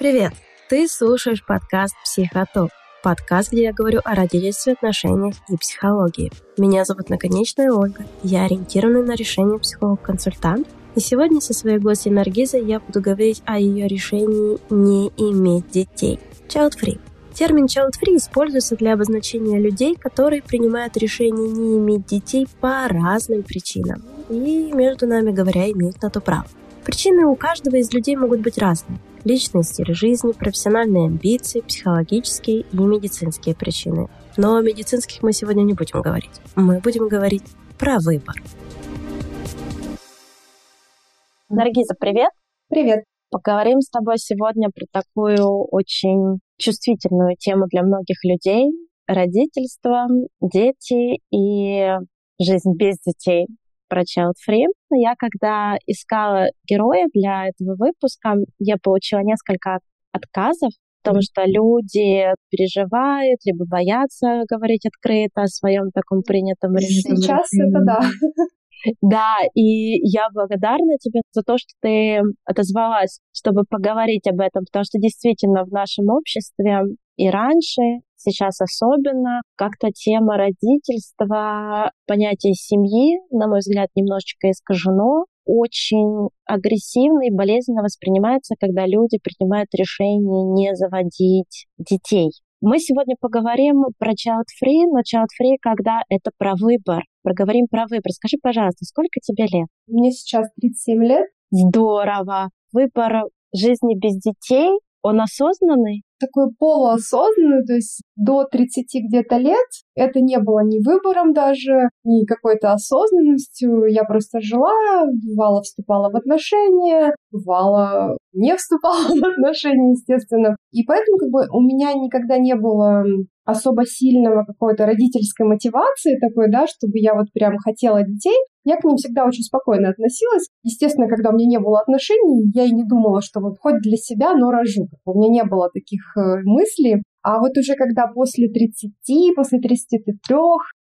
Привет! Ты слушаешь подкаст «Психотоп». Подкаст, где я говорю о родительстве, отношениях и психологии. Меня зовут Наконечная Ольга. Я ориентированный на решение психолог-консультант. И сегодня со своей гостьей Наргизой я буду говорить о ее решении не иметь детей. Child-free. Термин child-free используется для обозначения людей, которые принимают решение не иметь детей по разным причинам. И, между нами говоря, имеют на то право. Причины у каждого из людей могут быть разные личный стиль жизни, профессиональные амбиции, психологические и медицинские причины. Но о медицинских мы сегодня не будем говорить. Мы будем говорить про выбор. Наргиза, привет! Привет! Поговорим с тобой сегодня про такую очень чувствительную тему для многих людей — родительство, дети и жизнь без детей про Child Free. Я когда искала героя для этого выпуска, я получила несколько отказов, потому что люди переживают, либо боятся говорить открыто о своем таком принятом решении. Сейчас это да. Да, и я благодарна тебе за то, что ты отозвалась, чтобы поговорить об этом, потому что действительно в нашем обществе и раньше, сейчас особенно, как-то тема родительства, понятие семьи, на мой взгляд, немножечко искажено, очень агрессивно и болезненно воспринимается, когда люди принимают решение не заводить детей. Мы сегодня поговорим про child free, но child free, когда это про выбор. Проговорим про выбор. Скажи, пожалуйста, сколько тебе лет? Мне сейчас 37 лет. Здорово. Выбор жизни без детей, он осознанный? Такой полуосознанный, то есть до 30 где-то лет это не было ни выбором даже, ни какой-то осознанностью. Я просто жила, бывало вступала в отношения, бывало не вступала в отношения, естественно. И поэтому как бы у меня никогда не было особо сильного какой-то родительской мотивации такой, да, чтобы я вот прям хотела детей, я к ним всегда очень спокойно относилась. Естественно, когда у меня не было отношений, я и не думала, что вот хоть для себя, но рожу. У меня не было таких э, мыслей. А вот уже когда после 30, после 33,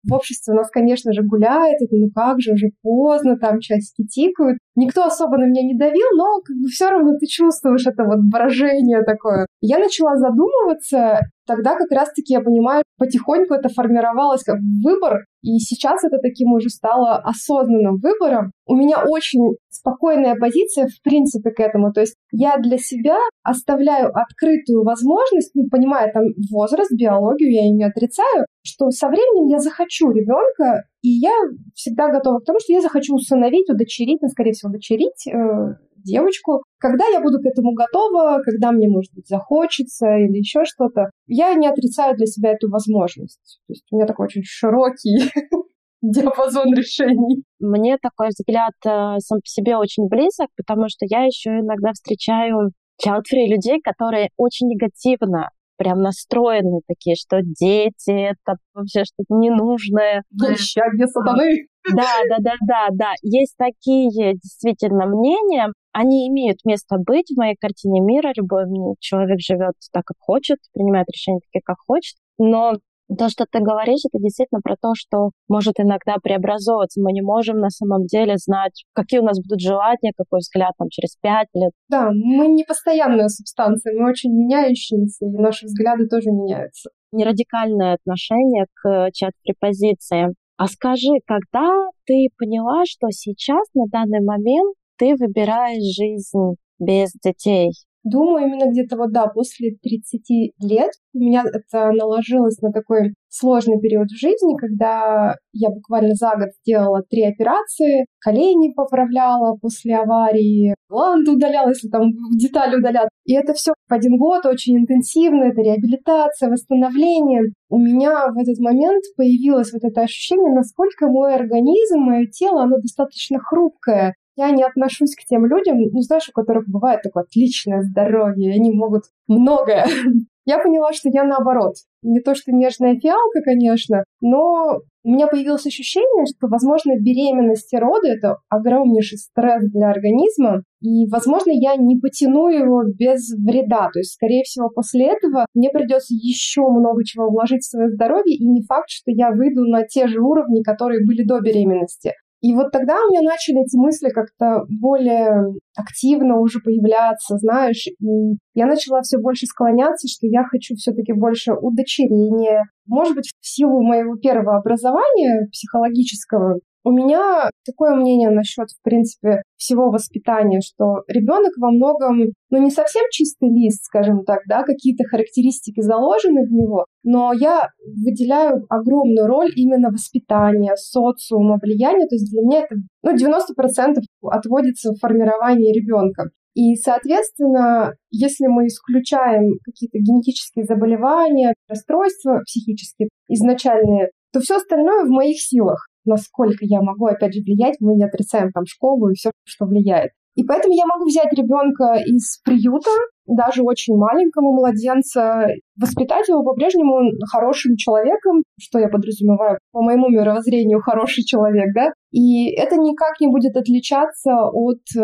в обществе у нас, конечно же, гуляет, это ну как же, уже поздно, там часики тикают. Никто особо на меня не давил, но как бы все равно ты чувствуешь это вот брожение такое. Я начала задумываться, тогда как раз-таки я понимаю, потихоньку это формировалось как выбор, и сейчас это таким уже стало осознанным выбором. У меня очень спокойная позиция в принципе к этому. То есть я для себя оставляю открытую возможность, ну, понимая там возраст, биологию, я ее не отрицаю, что со временем я захочу ребенка, и я всегда готова к тому, что я захочу усыновить, удочерить, ну, скорее всего, удочерить э, девочку. Когда я буду к этому готова, когда мне, может быть, захочется или еще что-то, я не отрицаю для себя эту возможность. То есть у меня такой очень широкий диапазон решений. Мне такой взгляд э, сам по себе очень близок, потому что я еще иногда встречаю child-free людей, которые очень негативно прям настроены такие, что дети — это вообще что-то ненужное. Исчадие сатаны. Да, да, да, да, да. Есть такие действительно мнения, они имеют место быть в моей картине мира. Любой человек живет так, как хочет, принимает решения такие, как хочет. Но то, что ты говоришь, это действительно про то, что может иногда преобразовываться. Мы не можем на самом деле знать, какие у нас будут желания, какой взгляд там через пять лет. Да, мы не постоянная субстанция, мы очень меняющиеся, и наши взгляды тоже меняются. Не радикальное отношение к чат-препозиции. А скажи, когда ты поняла, что сейчас, на данный момент, ты выбираешь жизнь без детей? Думаю, именно где-то вот, да, после 30 лет у меня это наложилось на такой сложный период в жизни, когда я буквально за год сделала три операции, колени поправляла после аварии, гланды удаляла, если там детали удалят. И это все в один год очень интенсивно, это реабилитация, восстановление. У меня в этот момент появилось вот это ощущение, насколько мой организм, мое тело, оно достаточно хрупкое, я не отношусь к тем людям, ну, знаешь, у которых бывает такое отличное здоровье, и они могут многое. Я поняла, что я наоборот. Не то, что нежная фиалка, конечно, но у меня появилось ощущение, что, возможно, беременность и роды — это огромнейший стресс для организма, и, возможно, я не потяну его без вреда. То есть, скорее всего, после этого мне придется еще много чего вложить в свое здоровье, и не факт, что я выйду на те же уровни, которые были до беременности. И вот тогда у меня начали эти мысли как-то более активно уже появляться, знаешь, и я начала все больше склоняться, что я хочу все-таки больше удочерения. Может быть, в силу моего первого образования психологического, у меня такое мнение насчет, в принципе, всего воспитания, что ребенок во многом, ну, не совсем чистый лист, скажем так, да, какие-то характеристики заложены в него, но я выделяю огромную роль именно воспитания, социума, влияния. То есть для меня это, ну, 90% отводится в формирование ребенка. И, соответственно, если мы исключаем какие-то генетические заболевания, расстройства психические изначальные, то все остальное в моих силах насколько я могу, опять же, влиять. Мы не отрицаем там школу и все, что влияет. И поэтому я могу взять ребенка из приюта, даже очень маленькому младенца, воспитать его по-прежнему хорошим человеком, что я подразумеваю по моему мировоззрению хороший человек, да, и это никак не будет отличаться от э,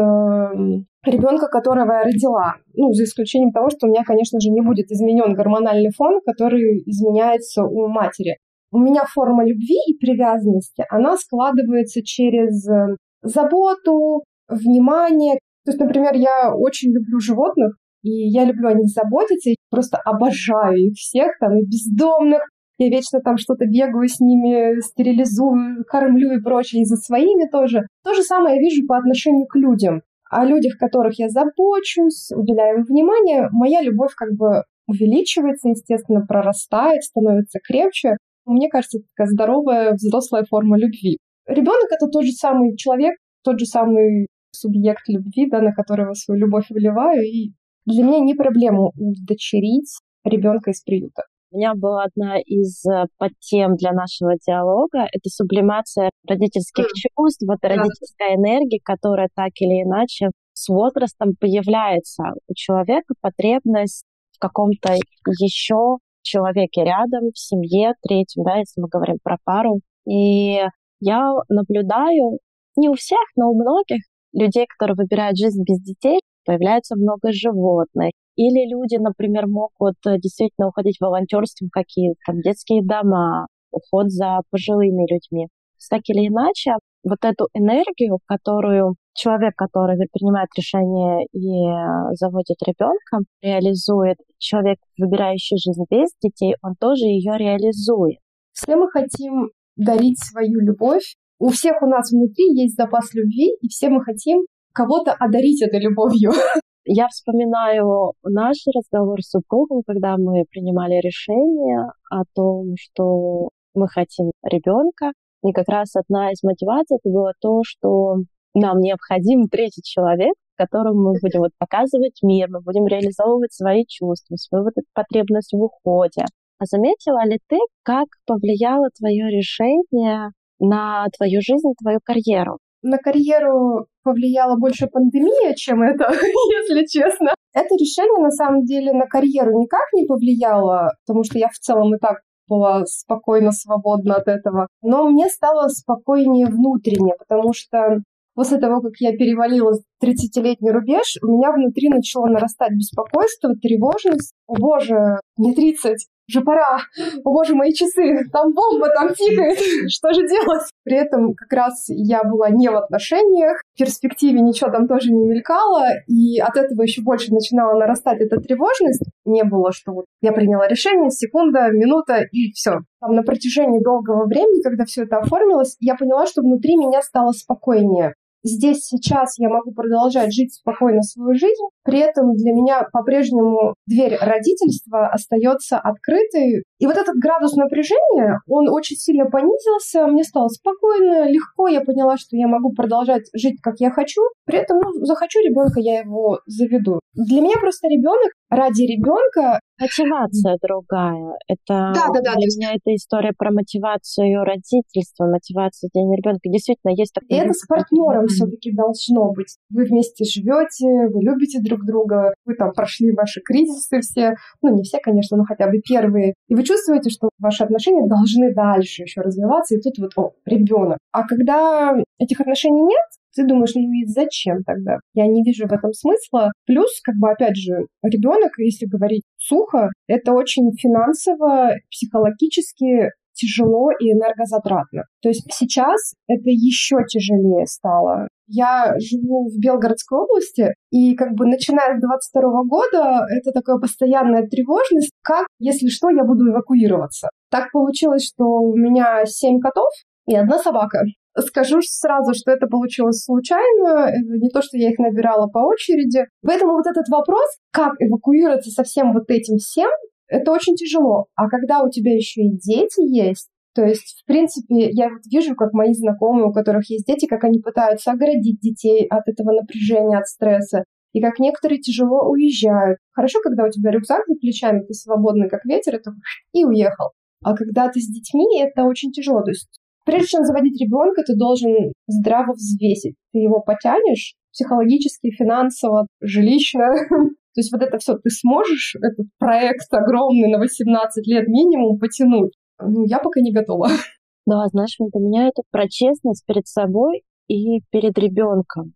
ребенка, которого я родила. Ну, за исключением того, что у меня, конечно же, не будет изменен гормональный фон, который изменяется у матери у меня форма любви и привязанности, она складывается через э, заботу, внимание. То есть, например, я очень люблю животных, и я люблю о них заботиться, и просто обожаю их всех, там, и бездомных. Я вечно там что-то бегаю с ними, стерилизую, кормлю и прочее, и за своими тоже. То же самое я вижу по отношению к людям. О людях, которых я забочусь, уделяю им внимание, моя любовь как бы увеличивается, естественно, прорастает, становится крепче. Мне кажется, это такая здоровая взрослая форма любви. Ребенок это тот же самый человек, тот же самый субъект любви, да, на которого свою любовь выливаю. И для меня не проблема удочерить ребенка из приюта. У меня была одна из э, подтем для нашего диалога. Это сублимация родительских mm. чувств, вот родительская энергия, которая так или иначе с возрастом появляется у человека потребность в каком-то еще человеке рядом, в семье, третьем, да, если мы говорим про пару. И я наблюдаю, не у всех, но у многих людей, которые выбирают жизнь без детей, появляется много животных. Или люди, например, могут э, действительно уходить в волонтерство в какие-то детские дома, уход за пожилыми людьми. Так или иначе, вот эту энергию, которую человек, который принимает решение и э, заводит ребенка, реализует, человек, выбирающий жизнь без детей, он тоже ее реализует. Все мы хотим дарить свою любовь. У всех у нас внутри есть запас любви, и все мы хотим кого-то одарить этой любовью. Я вспоминаю наш разговор с супругом, когда мы принимали решение о том, что мы хотим ребенка. И как раз одна из мотиваций это было то, что нам необходим третий человек, которому мы будем вот показывать мир, мы будем реализовывать свои чувства, свою вот эту потребность в уходе. А заметила ли ты, как повлияло твое решение на твою жизнь, твою карьеру? На карьеру повлияла больше пандемия, чем это, если честно. Это решение, на самом деле, на карьеру никак не повлияло, потому что я в целом и так была спокойно, свободна от этого. Но мне стало спокойнее внутренне, потому что после того, как я перевалила 30-летний рубеж, у меня внутри начало нарастать беспокойство, тревожность. О боже, мне 30, уже пора, о боже, мои часы, там бомба, там тикает, что же делать? При этом как раз я была не в отношениях, в перспективе ничего там тоже не мелькало, и от этого еще больше начинала нарастать эта тревожность. Не было, что вот я приняла решение, секунда, минута, и все. Там на протяжении долгого времени, когда все это оформилось, я поняла, что внутри меня стало спокойнее здесь сейчас я могу продолжать жить спокойно свою жизнь, при этом для меня по-прежнему дверь родительства остается открытой. И вот этот градус напряжения, он очень сильно понизился, мне стало спокойно, легко, я поняла, что я могу продолжать жить, как я хочу, при этом, ну, захочу ребенка, я его заведу. Для меня просто ребенок ради ребенка мотивация другая. Это да, да, да, для есть... меня это история про мотивацию родительства, мотивацию день ребенка. Действительно, есть такое. И это с партнером все-таки должно быть. Вы вместе живете, вы любите друг друга, вы там прошли ваши кризисы все, ну не все, конечно, но хотя бы первые. И вы чувствуете, что ваши отношения должны дальше еще развиваться, и тут вот, о, ребенок. А когда этих отношений нет, ты думаешь, ну и зачем тогда? Я не вижу в этом смысла. Плюс, как бы, опять же, ребенок, если говорить сухо, это очень финансово, психологически тяжело и энергозатратно. То есть сейчас это еще тяжелее стало. Я живу в Белгородской области, и как бы начиная с 22 года это такая постоянная тревожность, как, если что, я буду эвакуироваться. Так получилось, что у меня семь котов и одна собака. Скажу сразу, что это получилось случайно, это не то, что я их набирала по очереди. Поэтому вот этот вопрос, как эвакуироваться со всем вот этим всем, это очень тяжело. А когда у тебя еще и дети есть, то есть, в принципе, я вот вижу, как мои знакомые, у которых есть дети, как они пытаются оградить детей от этого напряжения, от стресса, и как некоторые тяжело уезжают. Хорошо, когда у тебя рюкзак за плечами, ты свободный, как ветер, это и уехал. А когда ты с детьми, это очень тяжело. То есть, прежде чем заводить ребенка, ты должен здраво взвесить. Ты его потянешь психологически, финансово, жилищно. То есть вот это все ты сможешь, этот проект огромный на 18 лет минимум потянуть. Ну, я пока не готова. Да, знаешь, для меня это про честность перед собой и перед ребенком.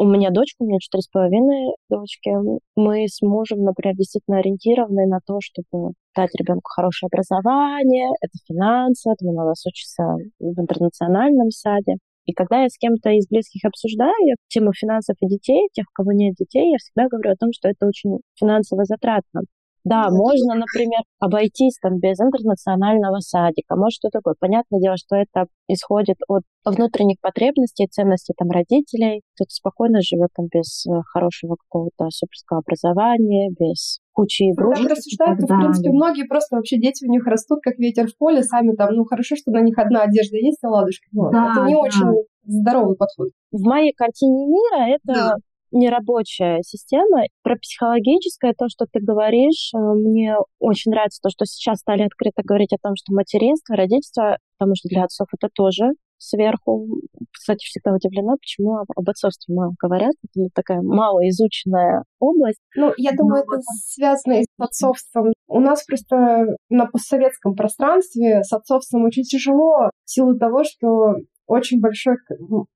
У меня дочка, у меня четыре с половиной дочки. Мы с мужем, например, действительно ориентированы на то, чтобы дать ребенку хорошее образование, это финансы, это у нас учится в интернациональном саде. И когда я с кем-то из близких обсуждаю тему финансов и детей, тех, у кого нет детей, я всегда говорю о том, что это очень финансово затратно. Да, ну, можно, например, обойтись там без интернационального садика. Может, что такое? Понятное дело, что это исходит от внутренних потребностей, ценностей там родителей. Кто-то спокойно живет там без э, хорошего какого-то суперского образования, без кучи игрушек. Так рассуждают, в принципе, многие просто вообще дети у них растут как ветер в поле, сами там, ну хорошо, что на них одна одежда есть, а ладушки. Ну, да, это не да. очень здоровый подход. В моей картине мира это да нерабочая система. Про психологическое, то, что ты говоришь, э, мне очень нравится то, что сейчас стали открыто говорить о том, что материнство, родительство, потому что для отцов это тоже сверху. Кстати, всегда удивлена, почему об отцовстве мало говорят. Это такая малоизученная область. Ну, я думаю, это связано и с отцовством. У нас просто на постсоветском пространстве с отцовством очень тяжело в силу того, что очень большой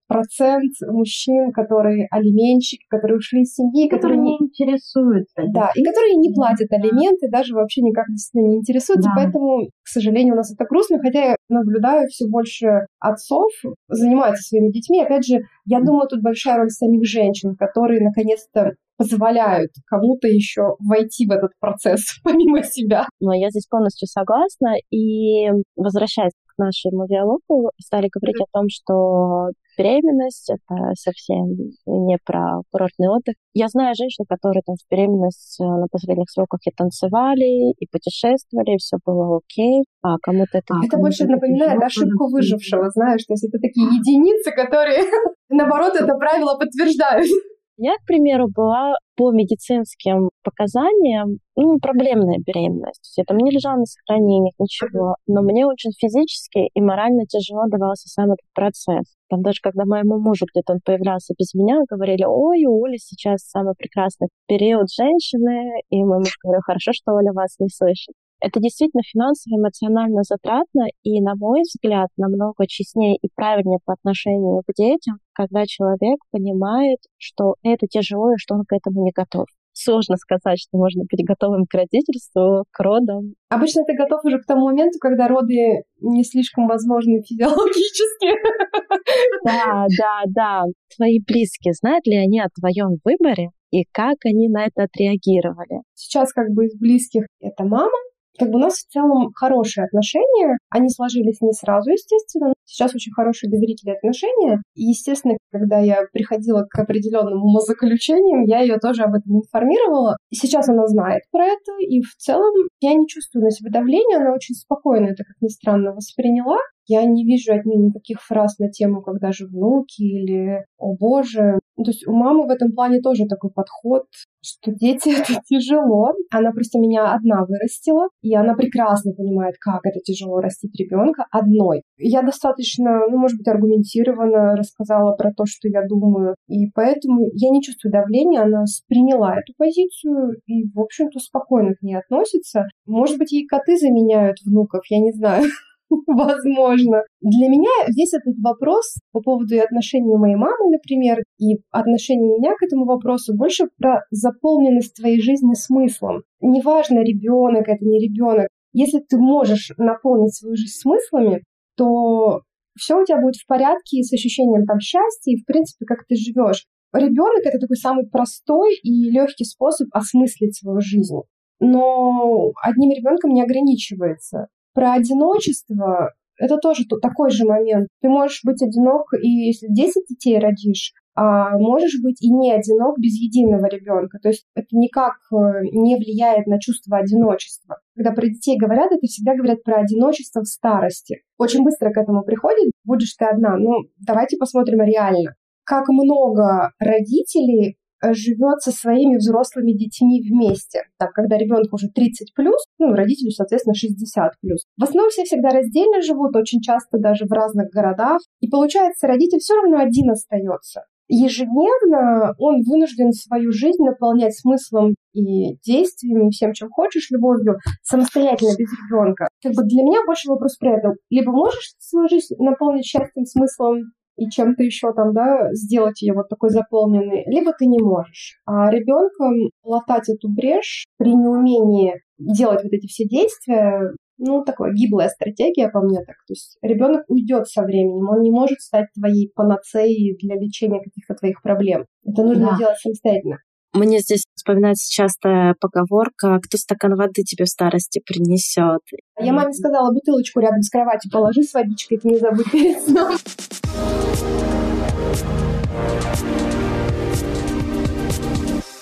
процент мужчин, которые алименщики, которые ушли из семьи, которые, которые не интересуются. Да, и которые не платят алименты, даже вообще никак действительно не интересуются. Да. Поэтому, к сожалению, у нас это грустно, хотя я наблюдаю все больше отцов занимаются своими детьми. Опять же, я думаю, тут большая роль самих женщин, которые наконец-то позволяют кому-то еще войти в этот процесс помимо себя. Но я здесь полностью согласна. И возвращаясь к нашему диалогу, стали говорить о том, что беременность — это совсем не про курортный отдых. Я знаю женщин, которые там в беременность э, на последних сроках и танцевали, и путешествовали, и все было окей, а кому-то это... А, это больше напоминает ошибку выжившего, знаешь, то есть это такие единицы, которые, наоборот, это правило подтверждают. Я, к примеру, была по медицинским показаниям ну, проблемная беременность. Я там не лежала на сохранениях, ничего. Но мне очень физически и морально тяжело давался сам этот процесс. Там даже когда моему мужу где-то он появлялся без меня, говорили, ой, у Оли сейчас самый прекрасный период женщины. И мой муж говорил, хорошо, что Оля вас не слышит. Это действительно финансово, эмоционально затратно и, на мой взгляд, намного честнее и правильнее по отношению к детям, когда человек понимает, что это тяжело и что он к этому не готов. Сложно сказать, что можно быть готовым к родительству, к родам. Обычно ты готов уже к тому моменту, когда роды не слишком возможны физиологически. Да, да, да. Твои близкие, знают ли они о твоем выборе и как они на это отреагировали? Сейчас как бы из близких это мама, как бы у нас в целом хорошие отношения. Они сложились не сразу, естественно. Сейчас очень хорошие доверительные отношения. И, естественно, когда я приходила к определенным умозаключениям, я ее тоже об этом информировала. И сейчас она знает про это. И в целом я не чувствую на себе давления. Она очень спокойно это, как ни странно, восприняла. Я не вижу от нее никаких фраз на тему, когда же внуки или «О боже». Ну, то есть у мамы в этом плане тоже такой подход, что дети — это тяжело. Она просто меня одна вырастила, и она прекрасно понимает, как это тяжело растить ребенка одной. Я достаточно, ну, может быть, аргументированно рассказала про то, что я думаю, и поэтому я не чувствую давления, она приняла эту позицию и, в общем-то, спокойно к ней относится. Может быть, ей коты заменяют внуков, я не знаю. возможно. Для меня весь этот вопрос по поводу отношений моей мамы, например, и отношений меня к этому вопросу больше про заполненность твоей жизни смыслом. Неважно, ребенок это не ребенок. Если ты можешь наполнить свою жизнь смыслами, то все у тебя будет в порядке с ощущением там счастья и, в принципе, как ты живешь. Ребенок это такой самый простой и легкий способ осмыслить свою жизнь. Но одним ребенком не ограничивается. Про одиночество это тоже такой же момент. Ты можешь быть одинок, и если 10 детей родишь, а можешь быть и не одинок без единого ребенка. То есть это никак э, не влияет на чувство одиночества. Когда про детей говорят, это всегда говорят про одиночество в старости. Очень быстро к этому приходит, будешь ты одна. Ну, давайте посмотрим реально. Как много родителей живет со своими взрослыми детьми вместе. Так, когда ребенку уже 30 плюс, ну, родителю, соответственно, 60 плюс. В основном все всегда раздельно живут, очень часто даже в разных городах. И получается, родитель все равно один остается. Ежедневно он вынужден свою жизнь наполнять смыслом и действиями, и всем, чем хочешь, любовью, самостоятельно, без ребенка. Как бы для меня больше вопрос про это. Либо можешь свою жизнь наполнить счастьем, смыслом, и чем-то еще там, да, сделать ее вот такой заполненной, либо ты не можешь. А ребенком латать эту брешь при неумении делать вот эти все действия, ну, такая гиблая стратегия по мне так. То есть ребенок уйдет со временем, он не может стать твоей панацеей для лечения каких-то твоих проблем. Это нужно да. делать самостоятельно. Мне здесь вспоминается частая поговорка «Кто стакан воды тебе в старости принесет?» Я маме сказала, бутылочку рядом с кроватью положи с водичкой, ты не забудь перед сном.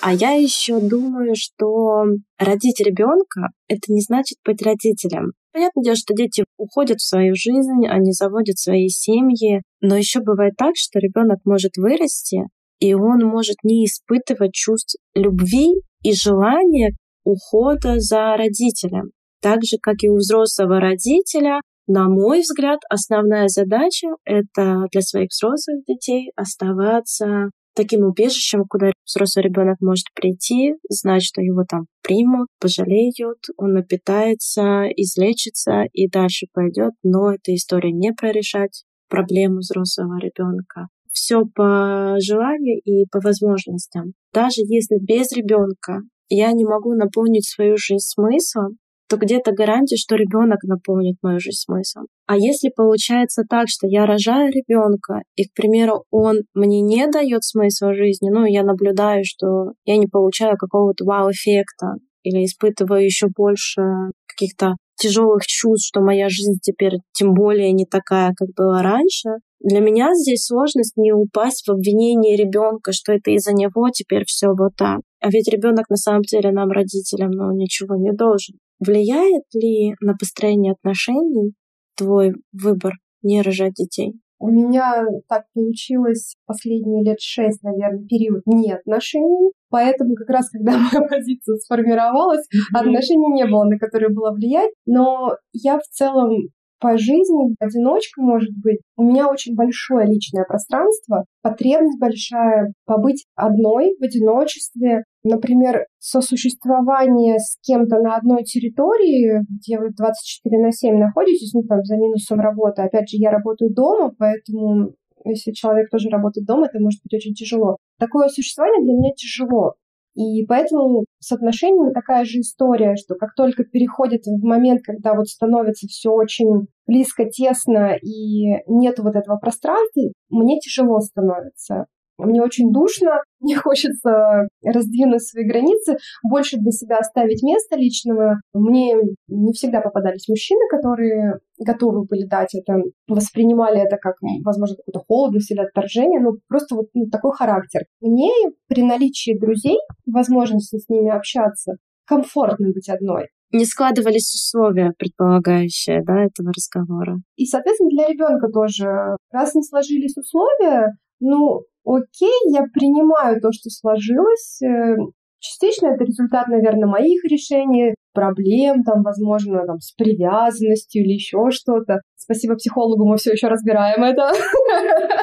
А я еще думаю, что родить ребенка это не значит быть родителем. Понятное дело, что дети уходят в свою жизнь, они заводят свои семьи, но еще бывает так, что ребенок может вырасти, и он может не испытывать чувств любви и желания ухода за родителем. Так же, как и у взрослого родителя, на мой взгляд, основная задача — это для своих взрослых детей оставаться таким убежищем, куда взрослый ребенок может прийти, знать, что его там примут, пожалеют, он напитается, излечится и дальше пойдет. Но эта история не про решать проблему взрослого ребенка, все по желанию и по возможностям. Даже если без ребенка я не могу наполнить свою жизнь смыслом, то где-то гарантия, что ребенок наполнит мою жизнь смыслом. А если получается так, что я рожаю ребенка, и, к примеру, он мне не дает смысла жизни, ну, я наблюдаю, что я не получаю какого-то вау-эффекта, или испытываю еще больше каких-то тяжелых чувств, что моя жизнь теперь тем более не такая, как была раньше. Для меня здесь сложность не упасть в обвинение ребенка, что это из-за него теперь все вот так. А ведь ребенок на самом деле нам, родителям, ну, ничего не должен. Влияет ли на построение отношений твой выбор не рожать детей? У меня так получилось последние лет шесть, наверное, период не отношений. Поэтому как раз, когда моя позиция сформировалась, отношений не было, на которые было влиять. Но я в целом по жизни, одиночка, может быть, у меня очень большое личное пространство, потребность большая побыть одной в одиночестве. Например, сосуществование с кем-то на одной территории, где вы 24 на 7 находитесь, ну там за минусом работы. Опять же, я работаю дома, поэтому если человек тоже работает дома, это может быть очень тяжело. Такое существование для меня тяжело. И поэтому с отношениями такая же история, что как только переходит в момент, когда вот становится все очень близко, тесно и нет вот этого пространства, мне тяжело становится. Мне очень душно, мне хочется раздвинуть свои границы, больше для себя оставить место личного. Мне не всегда попадались мужчины, которые готовы были дать это, воспринимали это как, возможно, какую-то холодность или отторжение, ну, просто вот ну, такой характер. Мне при наличии друзей, возможности с ними общаться, комфортно быть одной не складывались условия, предполагающие, да, этого разговора. И, соответственно, для ребенка тоже, раз не сложились условия, ну, окей, я принимаю то, что сложилось. Э, частично это результат, наверное, моих решений, проблем, там, возможно, там, с привязанностью или еще что-то. Спасибо психологу, мы все еще разбираем это.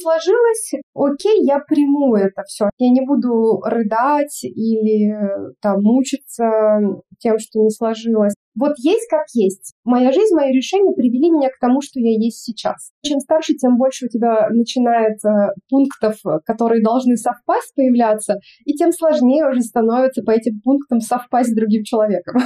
сложилось, окей, я приму это все. Я не буду рыдать или там мучиться тем, что не сложилось. Вот есть как есть. Моя жизнь, мои решения привели меня к тому, что я есть сейчас. Чем старше, тем больше у тебя начинает э, пунктов, которые должны совпасть, появляться, и тем сложнее уже становится по этим пунктам совпасть с другим человеком.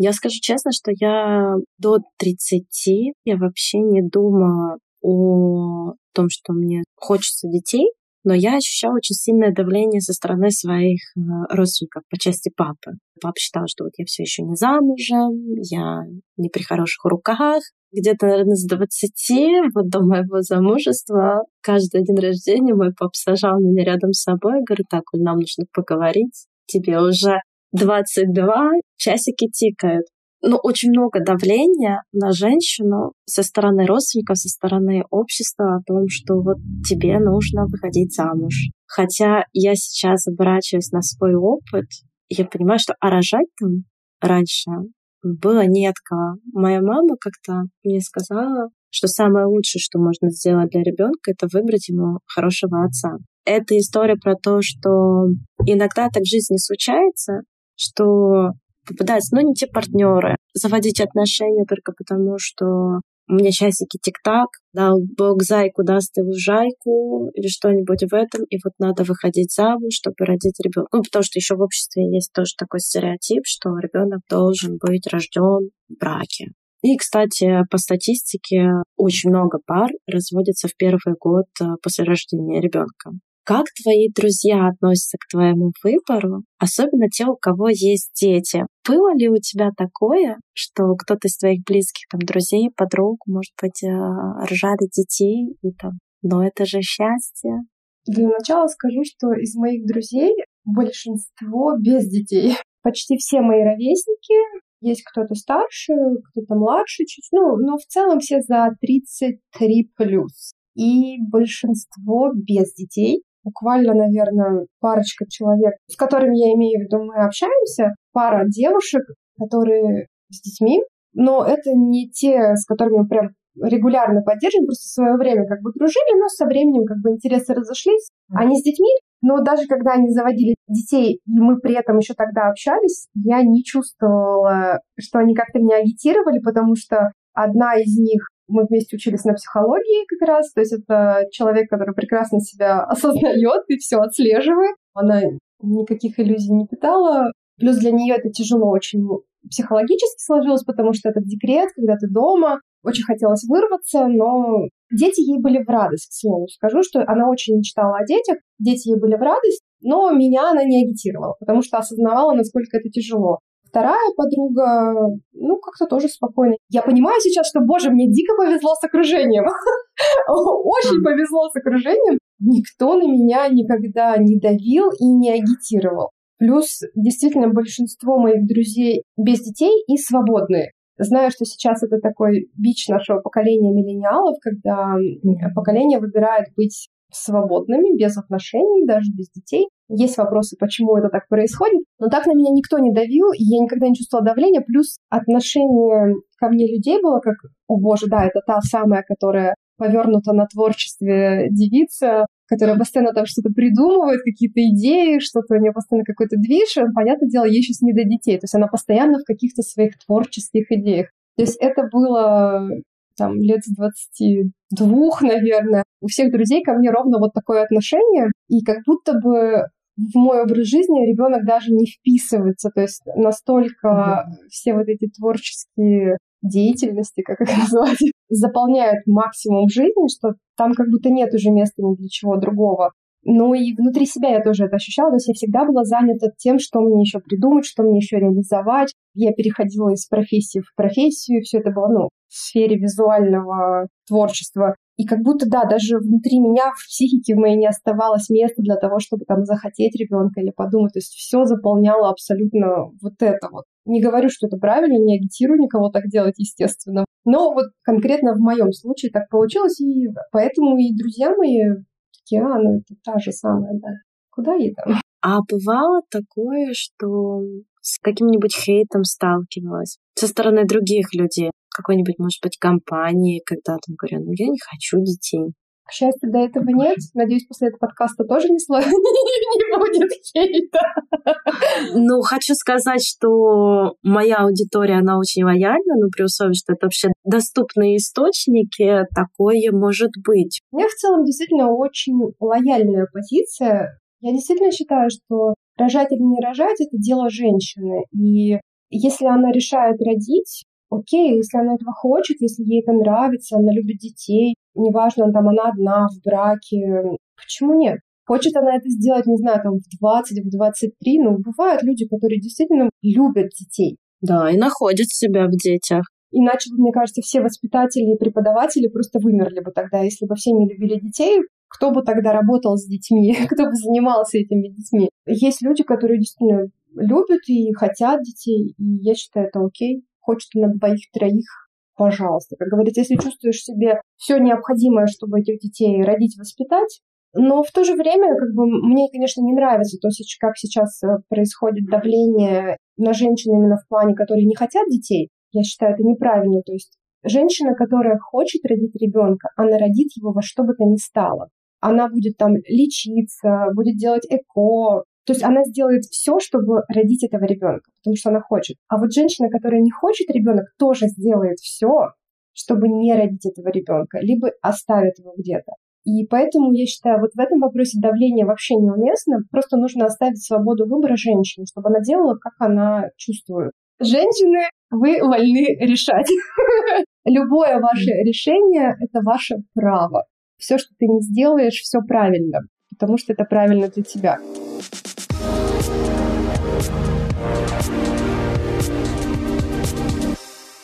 Я скажу честно, что я до 30 я вообще не думала о том, что мне хочется детей, но я ощущала очень сильное давление со стороны своих э, родственников по части папы. Папа считал, что вот я все еще не замужем, я не при хороших руках. Где-то, наверное, с 20, вот до моего замужества, каждый день рождения мой папа сажал меня рядом с собой и говорит, так, нам нужно поговорить. Тебе уже 22, часики тикают ну, очень много давления на женщину со стороны родственников, со стороны общества о том, что вот тебе нужно выходить замуж. Хотя я сейчас оборачиваюсь на свой опыт, я понимаю, что а рожать там раньше было не от кого. Моя мама как-то мне сказала, что самое лучшее, что можно сделать для ребенка, это выбрать ему хорошего отца. Это история про то, что иногда так в жизни случается, что попадаются, но не те партнеры. Заводить отношения только потому, что у меня часики тик-так, дал бог зайку, даст его жайку или что-нибудь в этом, и вот надо выходить замуж, чтобы родить ребенка. Ну, потому что еще в обществе есть тоже такой стереотип, что ребенок должен быть рожден в браке. И, кстати, по статистике очень много пар разводятся в первый год э, после рождения ребенка. Как твои друзья относятся к твоему выбору, особенно те, у кого есть дети? Было ли у тебя такое, что кто-то из твоих близких, там, друзей, подруг, может быть, э, рожали детей, и там, но это же счастье? Для начала скажу, что из моих друзей большинство без детей. Почти все мои ровесники, есть кто-то старше, кто-то младше чуть, ну, но в целом все за 33 плюс. И большинство без детей буквально, наверное, парочка человек, с которыми я имею в виду, мы общаемся, пара девушек, которые с детьми, но это не те, с которыми мы прям регулярно поддерживаем, просто в свое время как бы дружили, но со временем как бы интересы разошлись. Они с детьми, но даже когда они заводили детей, и мы при этом еще тогда общались, я не чувствовала, что они как-то меня агитировали, потому что одна из них мы вместе учились на психологии как раз, то есть это человек, который прекрасно себя осознает и все отслеживает. Она никаких иллюзий не питала. Плюс для нее это тяжело очень психологически сложилось, потому что этот декрет, когда ты дома, очень хотелось вырваться, но дети ей были в радость, к слову. Скажу, что она очень мечтала о детях, дети ей были в радость, но меня она не агитировала, потому что осознавала, насколько это тяжело. Вторая подруга, ну, как-то тоже спокойно. Я понимаю сейчас, что, боже, мне дико повезло с окружением. Очень повезло с окружением. Никто на меня никогда не давил и не агитировал. Плюс, действительно, большинство моих друзей без детей и свободные. Знаю, что сейчас это такой бич нашего поколения миллениалов, когда поколение выбирает быть свободными, без отношений, даже без детей. Есть вопросы, почему это так происходит, но так на меня никто не давил, и я никогда не чувствовала давления, плюс отношение ко мне людей было как, о боже, да, это та самая, которая повернута на творчестве девица, которая постоянно там что-то придумывает, какие-то идеи, что-то у нее постоянно какой-то движ, понятное дело, ей сейчас не до детей, то есть она постоянно в каких-то своих творческих идеях. То есть это было там лет с 22, наверное. У всех друзей ко мне ровно вот такое отношение, и как будто бы в мой образ жизни ребенок даже не вписывается, то есть настолько mm-hmm. все вот эти творческие деятельности, как их назвать, заполняют максимум жизни, что там как будто нет уже места ни для чего другого. Ну и внутри себя я тоже это ощущала, то есть я всегда была занята тем, что мне еще придумать, что мне еще реализовать. Я переходила из профессии в профессию, все это было, ну, в сфере визуального творчества. И как будто, да, даже внутри меня, в психике моей не оставалось места для того, чтобы там захотеть ребенка или подумать. То есть все заполняло абсолютно вот это вот. Не говорю, что это правильно, не агитирую никого так делать, естественно. Но вот конкретно в моем случае так получилось, и поэтому и друзья мои такие, а, ну это та же самая, да. Куда ей там? А бывало такое, что с каким-нибудь хейтом сталкивалась со стороны других людей, какой-нибудь, может быть, компании, когда там говорят, ну я не хочу детей. К счастью, до этого нет. Надеюсь, после этого подкаста тоже не, сло... не будет хейта. Ну, хочу сказать, что моя аудитория, она очень лояльна, но при условии, что это вообще доступные источники, такое может быть. У меня в целом действительно очень лояльная позиция. Я действительно считаю, что рожать или не рожать — это дело женщины. И если она решает родить, окей, если она этого хочет, если ей это нравится, она любит детей, неважно, там она одна, в браке, почему нет? Хочет она это сделать, не знаю, там в 20, в 23, ну, бывают люди, которые действительно любят детей. Да, и находят себя в детях. Иначе, мне кажется, все воспитатели и преподаватели просто вымерли бы тогда, если бы все не любили детей, кто бы тогда работал с детьми, кто бы занимался этими детьми. Есть люди, которые действительно любят и хотят детей, и я считаю, это окей. Хочет на двоих-троих, пожалуйста. Как говорится, если чувствуешь себе все необходимое, чтобы этих детей родить, воспитать, но в то же время, как бы, мне, конечно, не нравится то, как сейчас э, происходит давление на женщин именно в плане, которые не хотят детей. Я считаю, это неправильно. То есть женщина, которая хочет родить ребенка, она родит его во что бы то ни стало. Она будет там лечиться, будет делать эко, то есть она сделает все, чтобы родить этого ребенка, потому что она хочет. А вот женщина, которая не хочет ребенок, тоже сделает все, чтобы не родить этого ребенка, либо оставит его где-то. И поэтому я считаю, вот в этом вопросе давление вообще неуместно. Просто нужно оставить свободу выбора женщине, чтобы она делала, как она чувствует. Женщины, вы вольны решать. Любое ваше решение — это ваше право. Все, что ты не сделаешь, все правильно, потому что это правильно для тебя.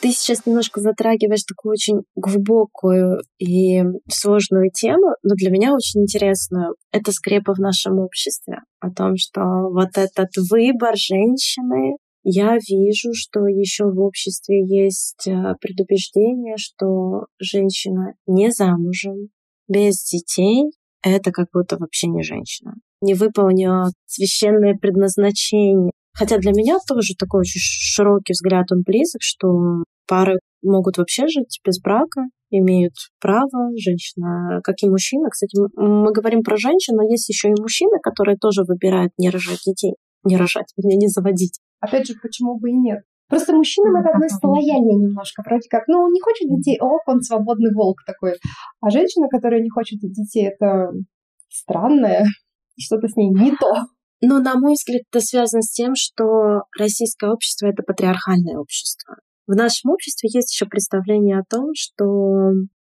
Ты сейчас немножко затрагиваешь такую очень глубокую и сложную тему, но для меня очень интересную. Это скрепа в нашем обществе. О том, что вот этот выбор женщины, я вижу, что еще в обществе есть э, предубеждение, что женщина не замужем, без детей, это как будто вообще не женщина. Не выполнила священное предназначение. Хотя для меня тоже такой очень широкий взгляд, он близок, что пары могут вообще жить без брака, имеют право, женщина, как и мужчина. Кстати, мы говорим про женщин, но есть еще и мужчины, которые тоже выбирают не рожать детей. Не рожать, вернее, не заводить. Опять же, почему бы и нет? Просто мужчинам это относится лояльнее немножко. Вроде как, ну, он не хочет детей, о, он свободный волк такой. А женщина, которая не хочет детей, это странное, что-то с ней не то. Ну, на мой взгляд, это связано с тем, что российское общество — это патриархальное общество. В нашем обществе есть еще представление о том, что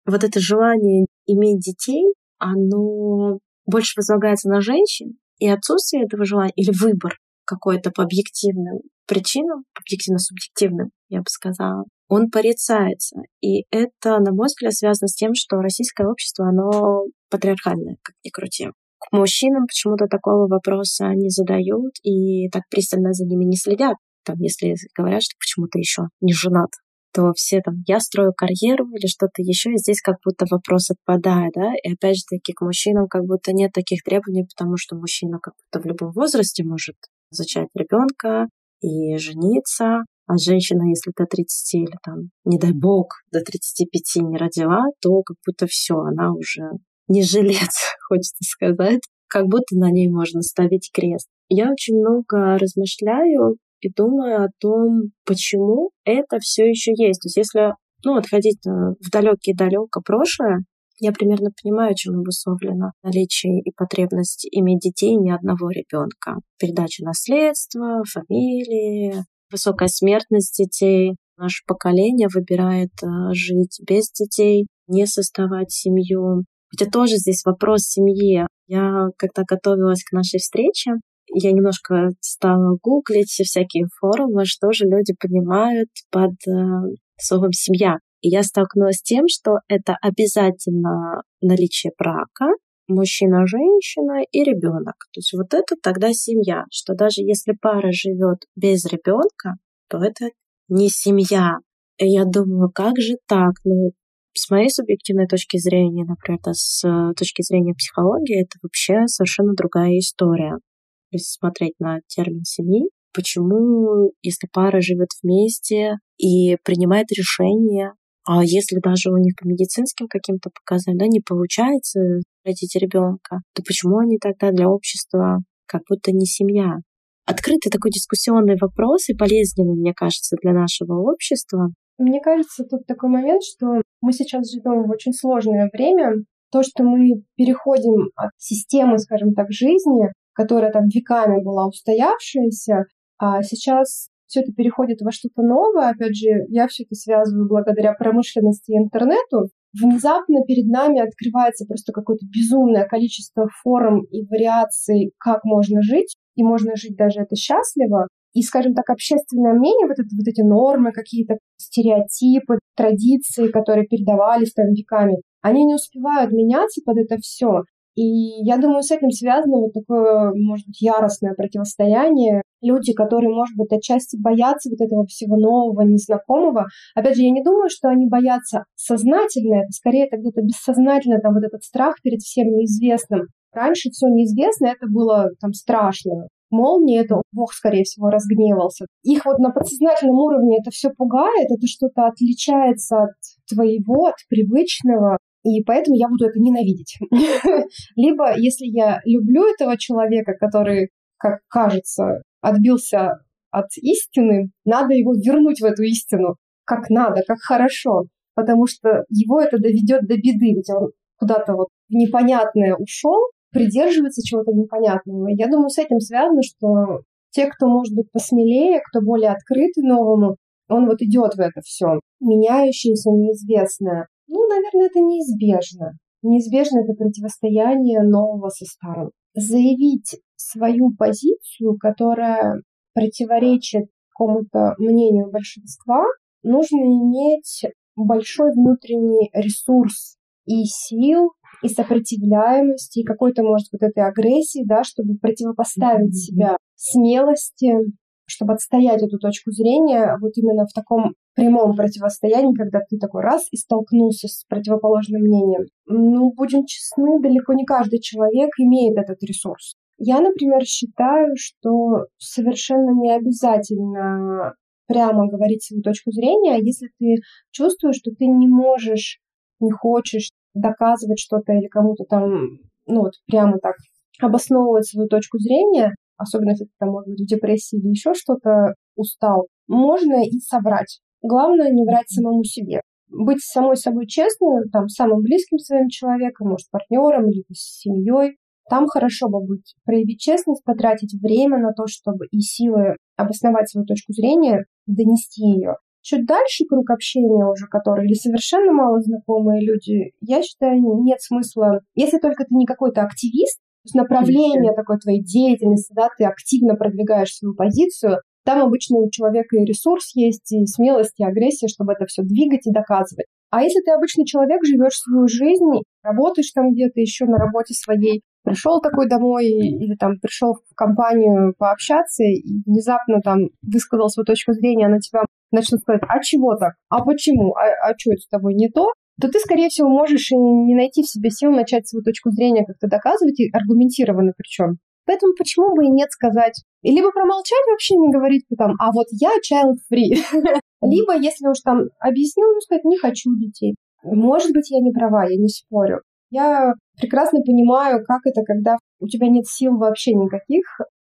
вот это желание иметь детей, оно больше возлагается на женщин, и отсутствие этого желания или выбор какой-то по объективным причинам, объективно-субъективным, я бы сказала, он порицается. И это, на мой взгляд, связано с тем, что российское общество, оно патриархальное, как ни крути. К мужчинам почему-то такого вопроса не задают и так пристально за ними не следят. Там, если говорят, что почему-то еще не женат, то все там, я строю карьеру или что-то еще, и здесь как будто вопрос отпадает, да, и опять же таки к мужчинам как будто нет таких требований, потому что мужчина как будто в любом возрасте может зачать ребенка и жениться, а женщина, если до 30 или там, не дай бог, до 35 не родила, то как будто все, она уже не жилец, хочется сказать, как будто на ней можно ставить крест. Я очень много размышляю и думаю о том, почему это все еще есть. То есть если ну, отходить э, в далекие-далеко прошлое, я примерно понимаю, чем обусловлено наличие и потребность иметь детей ни одного ребенка. Передача наследства, фамилии, высокая смертность детей. Наше поколение выбирает э, жить без детей, не создавать семью. Хотя тоже здесь вопрос семьи. Я, когда готовилась к нашей встрече, я немножко стала гуглить всякие форумы, что же люди понимают под э, словом «семья». И я столкнулась с тем, что это обязательно наличие брака, мужчина, женщина и ребенок. То есть вот это тогда семья, что даже если пара живет без ребенка, то это не семья. И я думаю, как же так? Ну, с моей субъективной точки зрения, например, с точки зрения психологии, это вообще совершенно другая история если смотреть на термин семьи, почему, если пара живет вместе и принимает решение А если даже у них по медицинским каким-то показаниям да, не получается родить ребенка, то почему они тогда для общества как будто не семья? Открытый такой дискуссионный вопрос и болезненный, мне кажется, для нашего общества. Мне кажется, тут такой момент, что мы сейчас живем в очень сложное время. То, что мы переходим от системы, скажем так, жизни, которая там веками была устоявшаяся, а сейчас все это переходит во что-то новое. Опять же, я все это связываю благодаря промышленности и интернету. Внезапно перед нами открывается просто какое-то безумное количество форм и вариаций, как можно жить, и можно жить даже это счастливо. И, скажем так, общественное мнение, вот, это, вот эти нормы, какие-то стереотипы, традиции, которые передавались там веками, они не успевают меняться под это все. И я думаю, с этим связано вот такое, может быть, яростное противостояние. Люди, которые, может быть, отчасти боятся вот этого всего нового, незнакомого. Опять же, я не думаю, что они боятся сознательно, это скорее это где-то бессознательно, там вот этот страх перед всем неизвестным. Раньше все неизвестно, это было там страшно. Молния, это Бог, скорее всего, разгневался. Их вот на подсознательном уровне это все пугает, это что-то отличается от твоего, от привычного, и поэтому я буду это ненавидеть. Либо, если я люблю этого человека, который, как кажется, отбился от истины, надо его вернуть в эту истину, как надо, как хорошо, потому что его это доведет до беды, ведь он куда-то вот в непонятное ушел, придерживается чего-то непонятного. Я думаю, с этим связано, что те, кто может быть посмелее, кто более открытый новому, он вот идет в это все, меняющееся, неизвестное. Ну, наверное, это неизбежно. Неизбежно это противостояние нового со старым. Заявить свою позицию, которая противоречит какому-то мнению большинства, нужно иметь большой внутренний ресурс и сил, и сопротивляемости, и какой-то, может, вот этой агрессии, да, чтобы противопоставить mm-hmm. себя смелости, чтобы отстоять эту точку зрения вот именно в таком прямом противостоянии, когда ты такой раз и столкнулся с противоположным мнением. Ну, будем честны, далеко не каждый человек имеет этот ресурс. Я, например, считаю, что совершенно не обязательно прямо говорить свою точку зрения, а если ты чувствуешь, что ты не можешь, не хочешь доказывать что-то или кому-то там, ну вот прямо так обосновывать свою точку зрения, особенно если ты там, может быть, в депрессии или еще что-то устал, можно и соврать. Главное не врать самому себе. Быть самой собой честной, там, самым близким своим человеком, может, партнером или с семьей. Там хорошо бы быть, проявить честность, потратить время на то, чтобы и силы обосновать свою точку зрения, донести ее. Чуть дальше круг общения уже, который, или совершенно мало знакомые люди, я считаю, нет смысла, если только ты не какой-то активист, то есть направление такой твоей деятельности, да, ты активно продвигаешь свою позицию, там обычно у человека и ресурс есть, и смелость, и агрессия, чтобы это все двигать и доказывать. А если ты обычный человек, живешь свою жизнь, работаешь там где-то еще на работе своей, пришел такой домой или там пришел в компанию пообщаться и внезапно там высказал свою точку зрения, на тебя начнут сказать, а чего так? А почему? А, а что это с тобой не то? то ты, скорее всего, можешь и не найти в себе сил начать свою точку зрения как-то доказывать, и аргументированно причем. Поэтому почему бы и нет сказать? И либо промолчать вообще не говорить там, а вот я child-free. Либо, если уж там объяснил, ну сказать, не хочу детей. Может быть, я не права, я не спорю. Я прекрасно понимаю, как это, когда у тебя нет сил вообще никаких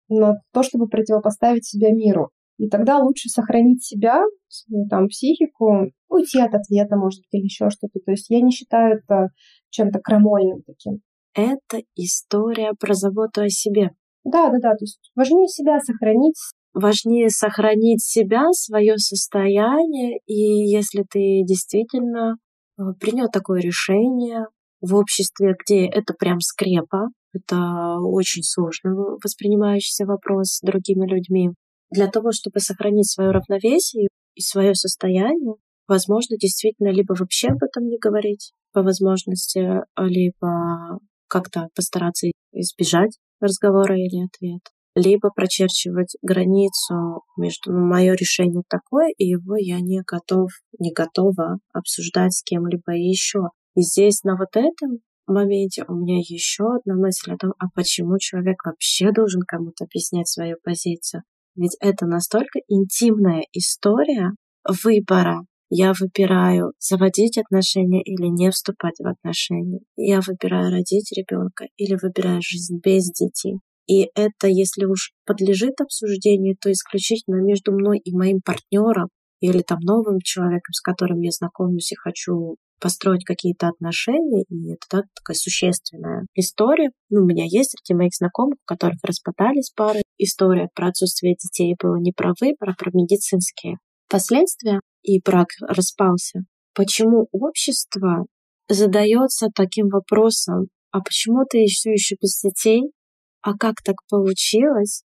на то, чтобы противопоставить себя миру. И тогда лучше сохранить себя, свою там психику, уйти от ответа, может быть, или еще что-то. То есть я не считаю это чем-то крамольным таким. Это история про заботу о себе. Да, да, да. То есть важнее себя сохранить. Важнее сохранить себя, свое состояние. И если ты действительно э, принял такое решение в обществе, где это прям скрепа, это очень сложно воспринимающийся вопрос другими людьми, для того, чтобы сохранить свое равновесие и свое состояние, возможно, действительно либо вообще об этом не говорить по возможности, либо как-то постараться избежать разговора или ответа, либо прочерчивать границу между ну, мое решение такое, и его я не готов, не готова обсуждать с кем-либо еще. И здесь на вот этом моменте у меня еще одна мысль о том, а почему человек вообще должен кому-то объяснять свою позицию. Ведь это настолько интимная история выбора Я выбираю заводить отношения или не вступать в отношения. Я выбираю родить ребенка или выбираю жизнь без детей. И это, если уж подлежит обсуждению, то исключительно между мной и моим партнером или там новым человеком, с которым я знакомлюсь и хочу построить какие-то отношения, и это да, такая существенная история. Ну, у меня есть среди моих знакомых, у которых распадались пары. История про отсутствие детей была не про выбор, а про медицинские последствия, и брак распался. Почему общество задается таким вопросом, а почему ты еще еще без детей? А как так получилось?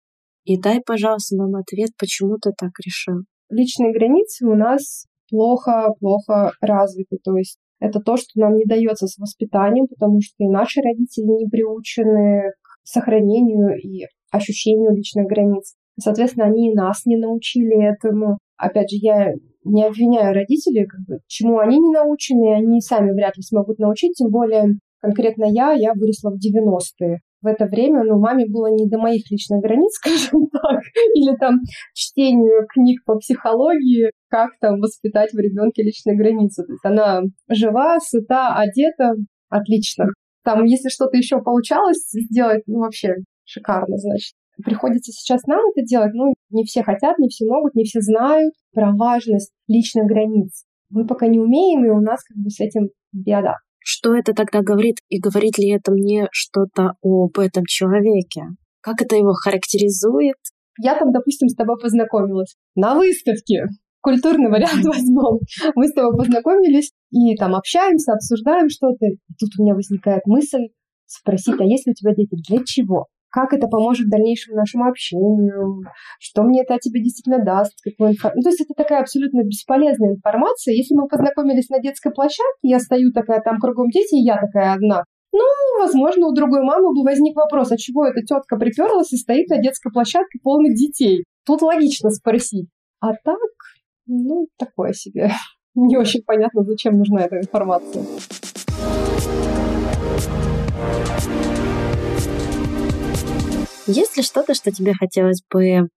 И дай, пожалуйста, нам ответ, почему ты так решил. Личные границы у нас плохо-плохо развиты. То есть это то, что нам не дается с воспитанием, потому что и наши родители не приучены к сохранению и ощущению личных границ. Соответственно, они и нас не научили этому. Опять же, я не обвиняю родителей, как бы, чему они не научены, они сами вряд ли смогут научить, тем более конкретно я, я выросла в 90-е в это время, ну, маме было не до моих личных границ, скажем так, или там чтению книг по психологии, как там воспитать в ребенке личные границы. То есть она жива, сыта, одета, отлично. Там, если что-то еще получалось сделать, ну, вообще шикарно, значит. Приходится сейчас нам это делать, ну, не все хотят, не все могут, не все знают про важность личных границ. Мы пока не умеем, и у нас как бы с этим беда. Что это тогда говорит? И говорит ли это мне что-то об этом человеке? Как это его характеризует? Я там, допустим, с тобой познакомилась на выставке. Культурный вариант возьмем. Мы с тобой познакомились и там общаемся, обсуждаем что-то. И тут у меня возникает мысль спросить, а есть ли у тебя дети? Для чего? Как это поможет дальнейшему нашему общению, что мне это о тебе действительно даст, какую информацию. Ну, то есть это такая абсолютно бесполезная информация. Если мы познакомились на детской площадке, я стою такая, там кругом дети, и я такая одна, ну, возможно, у другой мамы бы возник вопрос, а чего эта тетка приперлась и стоит на детской площадке полных детей? Тут логично спросить. А так, ну, такое себе. Не очень понятно, зачем нужна эта информация. Есть ли что-то, что тебе хотелось бы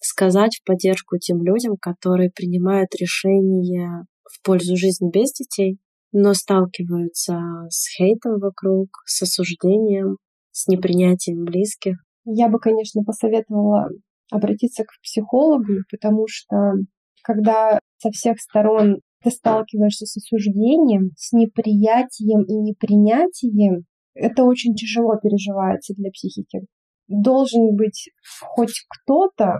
сказать в поддержку тем людям, которые принимают решения в пользу жизни без детей, но сталкиваются с хейтом вокруг, с осуждением, с непринятием близких? Я бы, конечно, посоветовала обратиться к психологу, потому что когда со всех сторон ты сталкиваешься с осуждением, с неприятием и непринятием, это очень тяжело переживается для психики должен быть хоть кто-то,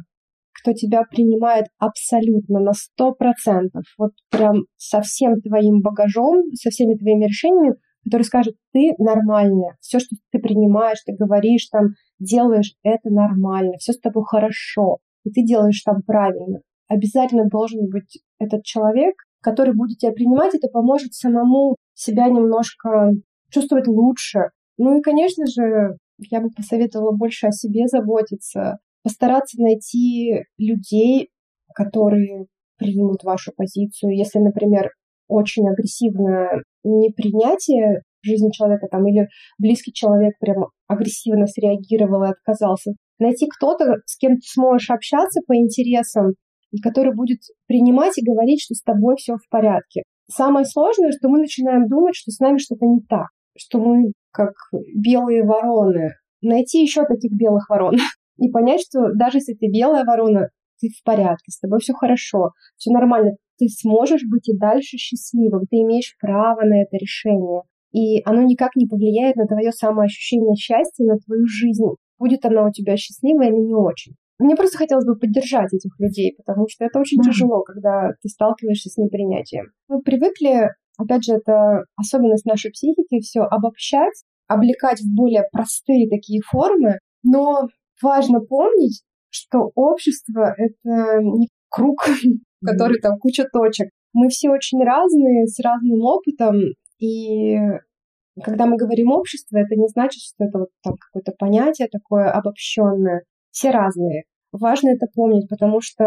кто тебя принимает абсолютно на сто процентов, вот прям со всем твоим багажом, со всеми твоими решениями, который скажет, ты нормальная, все, что ты принимаешь, ты говоришь там, делаешь, это нормально, все с тобой хорошо, и ты делаешь там правильно. Обязательно должен быть этот человек, который будет тебя принимать, это поможет самому себя немножко чувствовать лучше. Ну и, конечно же, я бы посоветовала больше о себе заботиться, постараться найти людей, которые примут вашу позицию. Если, например, очень агрессивное непринятие жизни человека там, или близкий человек прям агрессивно среагировал и отказался, найти кто-то, с кем ты сможешь общаться по интересам, и который будет принимать и говорить, что с тобой все в порядке. Самое сложное, что мы начинаем думать, что с нами что-то не так, что мы как белые вороны. Найти еще таких белых ворон и понять, что даже если ты белая ворона, ты в порядке, с тобой все хорошо, все нормально, ты сможешь быть и дальше счастливым, ты имеешь право на это решение. И оно никак не повлияет на твое самоощущение счастья, на твою жизнь. Будет она у тебя счастливая или не очень. Мне просто хотелось бы поддержать этих людей, потому что это очень mm-hmm. тяжело, когда ты сталкиваешься с непринятием. Мы привыкли, опять же, это особенность нашей психики, все обобщать облекать в более простые такие формы, но важно помнить, что общество — это не круг, в который там куча точек. Мы все очень разные, с разным опытом, и когда мы говорим общество, это не значит, что это вот там какое-то понятие такое обобщенное. Все разные. Важно это помнить, потому что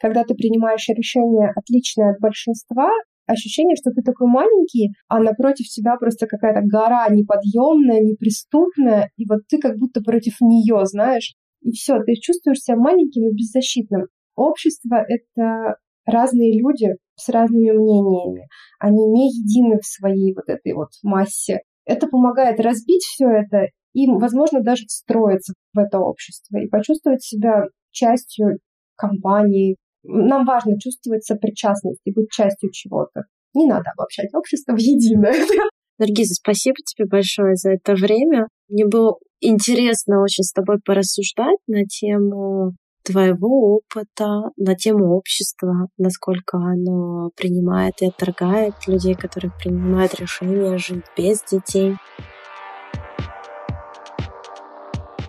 когда ты принимаешь решение отличное от большинства, ощущение, что ты такой маленький, а напротив тебя просто какая-то гора неподъемная, неприступная, и вот ты как будто против нее, знаешь, и все, ты чувствуешь себя маленьким и беззащитным. Общество — это разные люди с разными мнениями. Они не едины в своей вот этой вот массе. Это помогает разбить все это и, возможно, даже встроиться в это общество и почувствовать себя частью компании. Нам важно чувствовать сопричастность и быть частью чего-то. Не надо обобщать общество в единое. Наргиза, спасибо тебе большое за это время. Мне было интересно очень с тобой порассуждать на тему твоего опыта, на тему общества, насколько оно принимает и отторгает людей, которые принимают решение жить без детей.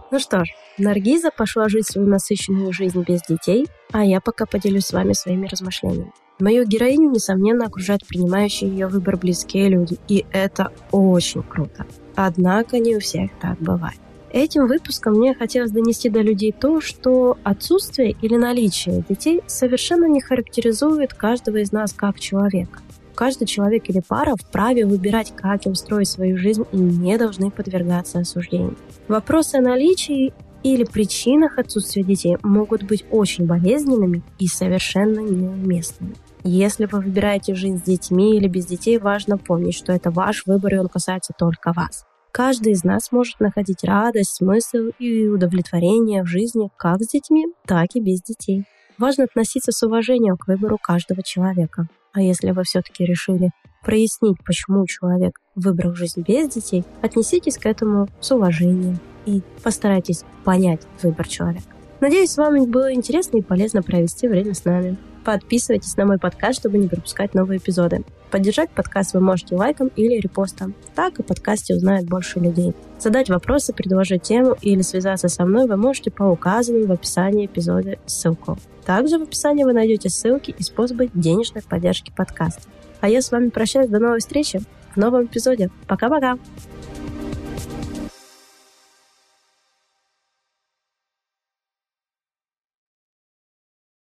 Ну что ж, Наргиза пошла жить свою насыщенную жизнь без детей, а я пока поделюсь с вами своими размышлениями. Мою героиню, несомненно, окружают принимающие ее выбор близкие люди, и это очень круто. Однако не у всех так бывает. Этим выпуском мне хотелось донести до людей то, что отсутствие или наличие детей совершенно не характеризует каждого из нас как человека. Каждый человек или пара вправе выбирать, как им строить свою жизнь и не должны подвергаться осуждению. Вопросы о наличии или причинах отсутствия детей могут быть очень болезненными и совершенно неуместными. Если вы выбираете жизнь с детьми или без детей, важно помнить, что это ваш выбор, и он касается только вас. Каждый из нас может находить радость, смысл и удовлетворение в жизни как с детьми, так и без детей. Важно относиться с уважением к выбору каждого человека. А если вы все-таки решили прояснить, почему человек выбрал жизнь без детей, отнеситесь к этому с уважением и постарайтесь понять выбор человека. Надеюсь, вам было интересно и полезно провести время с нами. Подписывайтесь на мой подкаст, чтобы не пропускать новые эпизоды. Поддержать подкаст вы можете лайком или репостом. Так и подкасте узнает больше людей. Задать вопросы, предложить тему или связаться со мной вы можете по указанной в описании эпизода ссылку. Также в описании вы найдете ссылки и способы денежной поддержки подкаста. А я с вами прощаюсь. До новой встречи в новом эпизоде. Пока-пока!